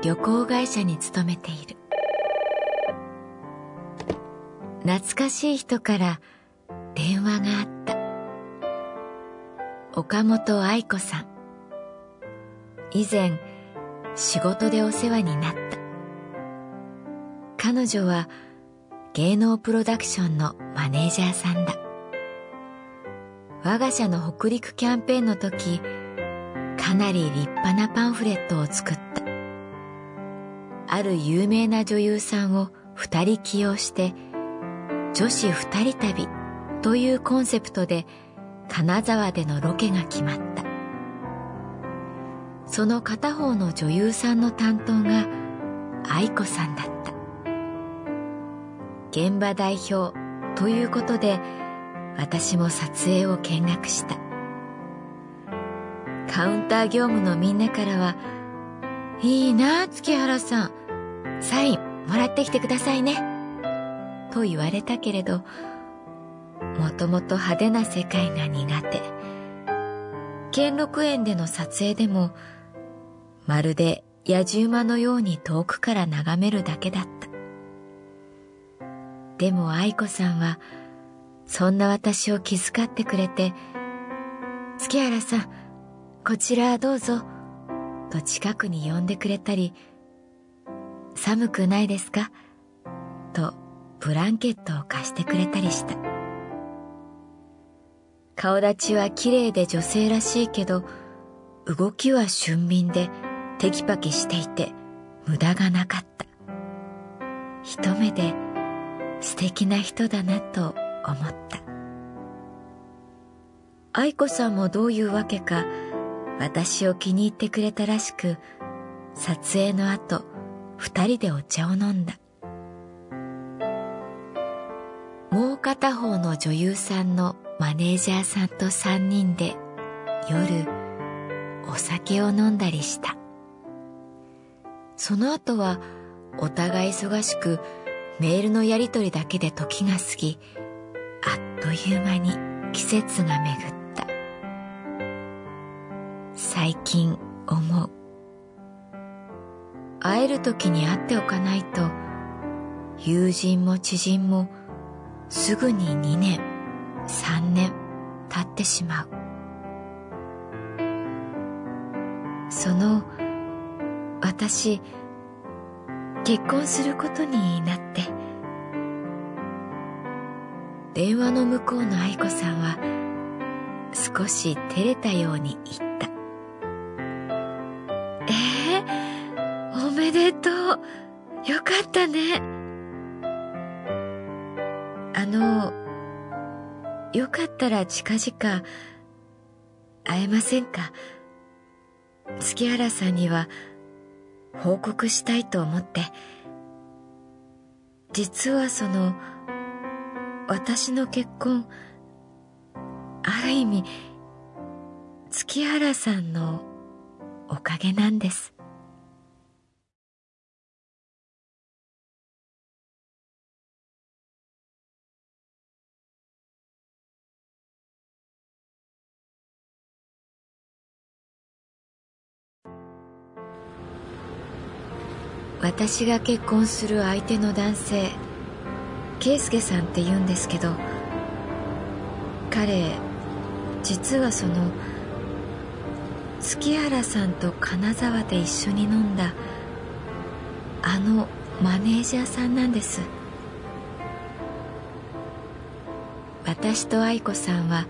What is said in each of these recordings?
旅行会社に勤めている。懐かしい人から電話があった。岡本愛子さん。以前仕事でお世話になった。彼女は芸能プロダクションのマネージャーさんだ。我が社の北陸キャンペーンの時かなり立派なパンフレットを作った。ある有名な女優さんを二人起用して女子二人旅というコンセプトで金沢でのロケが決まった。その片方の女優さんの担当が愛子さんだった。現場代表ということで私も撮影を見学した。カウンター業務のみんなからは「いいな月原さん。サインもらってきてくださいね」と言われたけれどもともと派手な世界が苦手。兼六園での撮影でもまるで野じ馬のように遠くから眺めるだけだった。でも愛子さんはそんな私を気遣ってくれて「月原さんこちらどうぞ」と近くに呼んでくれたり「寒くないですか?」とブランケットを貸してくれたりした。顔立ちは綺麗で女性らしいけど動きは俊敏でテキパキしていて無駄がなかった。一目で素敵な人だなと思った。愛子さんもどういうわけか私を気に入ってくれたらしく撮影の後二人でお茶を飲んだ。もう片方の女優さんのマネージャーさんと三人で夜お酒を飲んだりした。その後はお互い忙しくメールのやり取りだけで時が過ぎあっという間に季節が巡った。最近思う会える時に会っておかないと友人も知人もすぐに2年3年経ってしまう。その私結婚することになって電話の向こうの愛子さんは少し照れたように言った「めでとう。よかったね」あのよかったら近々会えませんか？月原さんには報告したいと思って。実はその私の結婚ある意味月原さんのおかげなんです。私が結婚する相手の男性圭介さんって言うんですけど彼実はその月原さんと金沢で一緒に飲んだあのマネージャーさんなんです。私と愛子さんは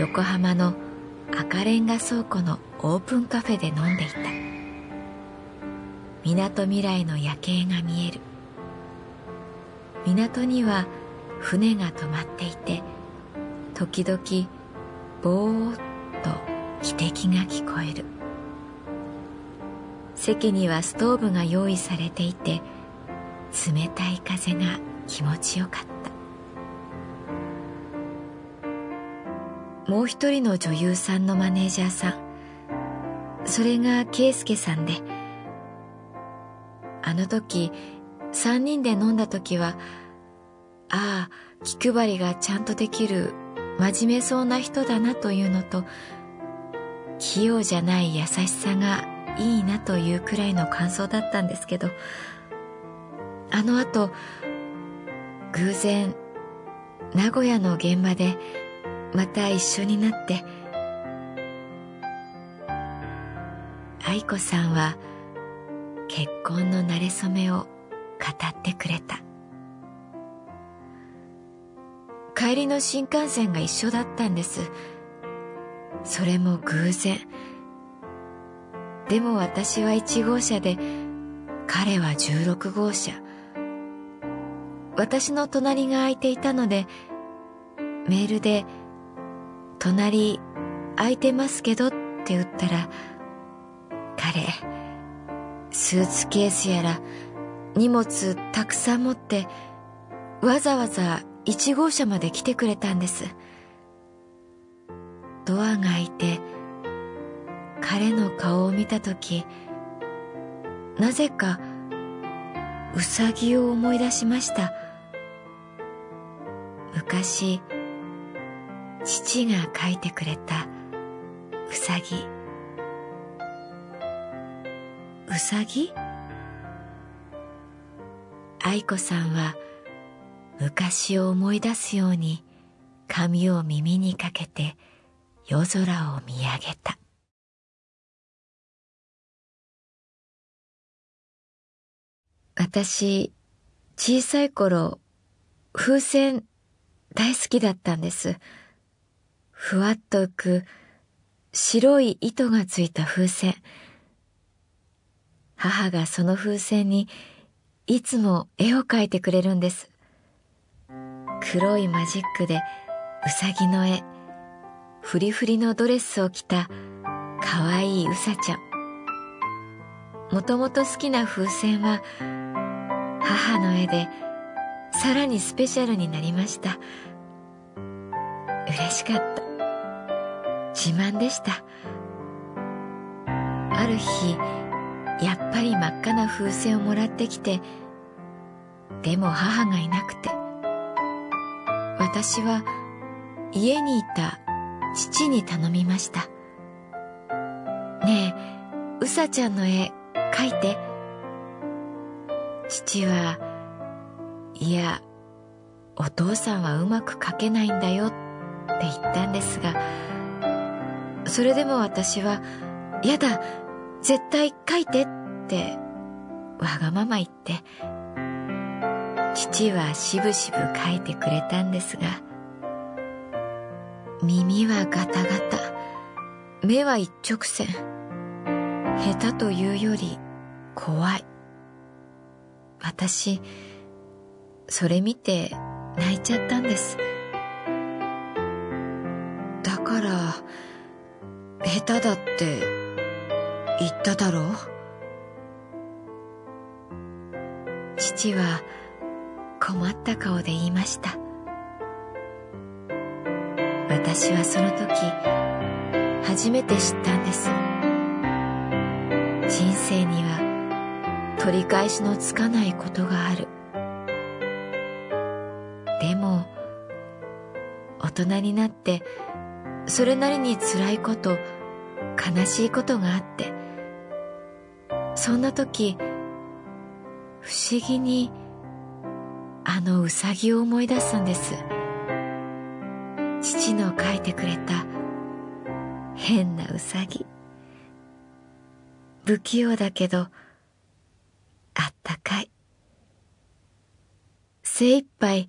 横浜の赤レンガ倉庫のオープンカフェで飲んでいた。みなとみらいの夜景が見える。港には船が止まっていて時々ぼーっと汽笛が聞こえる。席にはストーブが用意されていて冷たい風が気持ちよかった。もう一人の女優さんのマネージャーさん。それが圭介さんでの時三人で飲んだ時はああ気配りがちゃんとできる真面目そうな人だなというのと器用じゃない優しさがいいなというくらいの感想だったんですけどあの後偶然名古屋の現場でまた一緒になって愛子さんは結婚の馴れ初めを語ってくれた。帰りの新幹線が一緒だったんです。それも偶然。でも私は1号車で彼は16号車。私の隣が空いていたのでメールで「隣空いてますけど」って打ったら彼スーツケースやら荷物たくさん持ってわざわざ1号車まで来てくれたんです。ドアが開いて彼の顔を見た時なぜかうさぎを思い出しました。昔父が描いてくれたうさぎ。うさぎ愛子さんは昔を思い出すように髪を耳にかけて夜空を見上げた。私小さい頃風船大好きだったんです。ふわっと浮く白い糸がついた風船。母がその風船にいつも絵を描いてくれるんです。黒いマジックでうさぎの絵。フリフリのドレスを着たかわいいうさちゃん。もともと好きな風船は母の絵でさらにスペシャルになりました。嬉しかった。自慢でした。ある日やっぱり真っ赤な風船をもらってきてでも母がいなくて私は家にいた父に頼みました。ねえうさちゃんの絵描いて。父はいやお父さんはうまく描けないんだよって言ったんですがそれでも私は「やだ絶対描いて」ってわがまま言って。父はしぶしぶ書いてくれたんですが耳はガタガタ。目は一直線。下手というより怖い。私それ見て泣いちゃったんです。だから下手だって言っただろう？父は困った顔で言いました。私はその時初めて知ったんです。人生には取り返しのつかないことがある。でも大人になってそれなりに辛いこと悲しいことがあってそんな時不思議にあのうさぎを思い出すんです。父の描いてくれた変なうさぎ不器用だけどあったかい。精一杯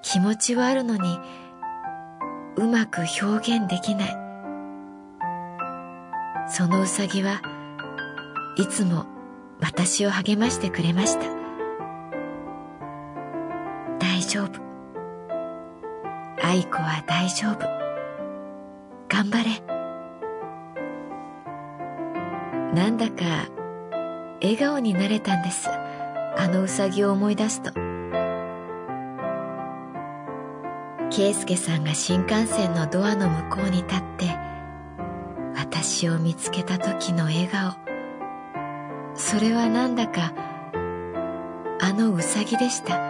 気持ちはあるのにうまく表現できない。そのうさぎはいつも私を励ましてくれました。大丈夫。愛子は大丈夫。頑張れ。なんだか笑顔になれたんです。あのうさぎを思い出すと。圭介さんが新幹線のドアの向こうに立って私を見つけた時の笑顔。それはなんだかあのうさぎでした。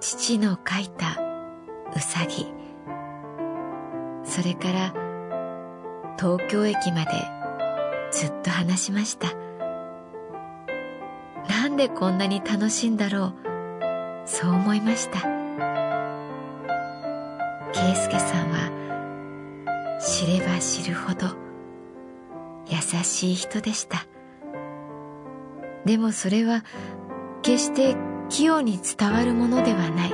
父の描いたうさぎそれから東京駅までずっと話しました。なんでこんなに楽しいんだろう？そう思いました。圭介さんは知れば知るほど優しい人でした。でもそれは決して器用に伝わるものではない。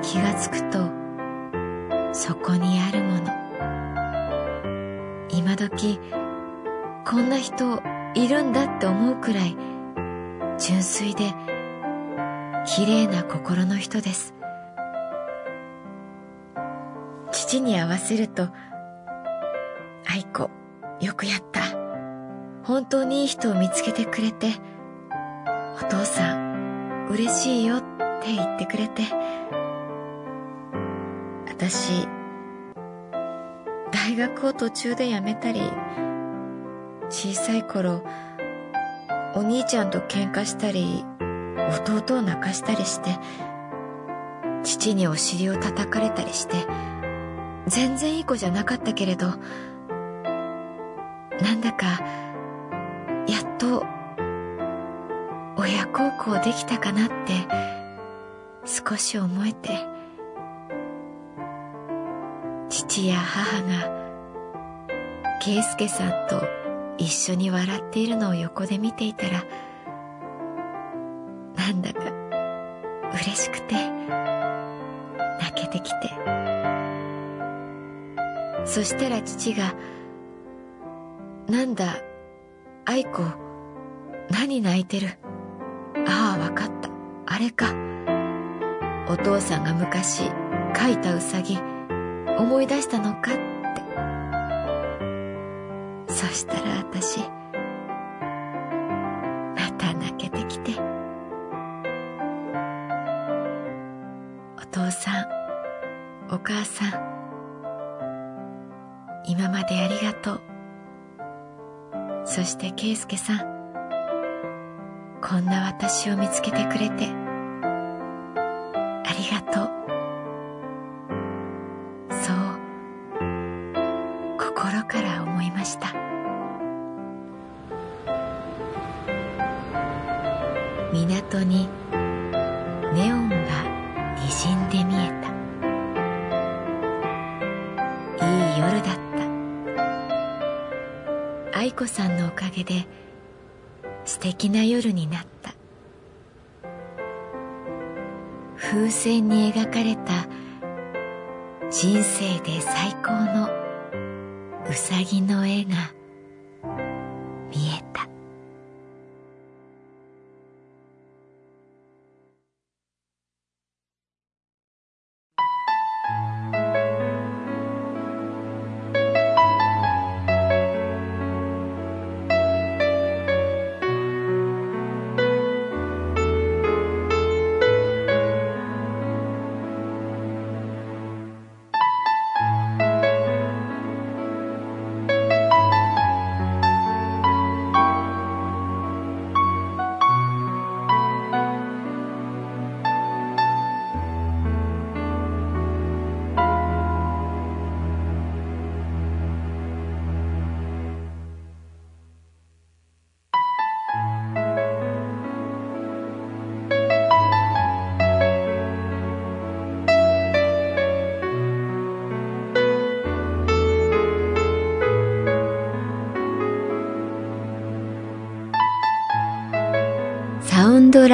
気がつくとそこにあるもの。今時こんな人いるんだって思うくらい純粋で綺麗な心の人です。父に合わせると「愛子よくやった。本当にいい人を見つけてくれてお父さん嬉しいよ」って言ってくれて私大学を途中で辞めたり小さい頃お兄ちゃんと喧嘩したり弟を泣かしたりして父にお尻を叩かれたりして全然いい子じゃなかったけれどなんだかと親孝行できたかなって少し思えて父や母が圭介さんと一緒に笑っているのを横で見ていたらなんだか嬉しくて泣けてきて。そしたら父が「なんだ愛子何泣いてる？ああわかった。あれか。お父さんが昔描いたうさぎ思い出したのか?」って。そしたら私また泣けてきて。お父さんお母さん今までありがとう。そして圭介さんこんな私を見つけてくれて。ありがとう。そう。心から思いました。港にネオンが滲んで見えた。いい夜だった。愛子さんのおかげで素敵な夜になった。風船に描かれた人生で最高のうさぎの絵が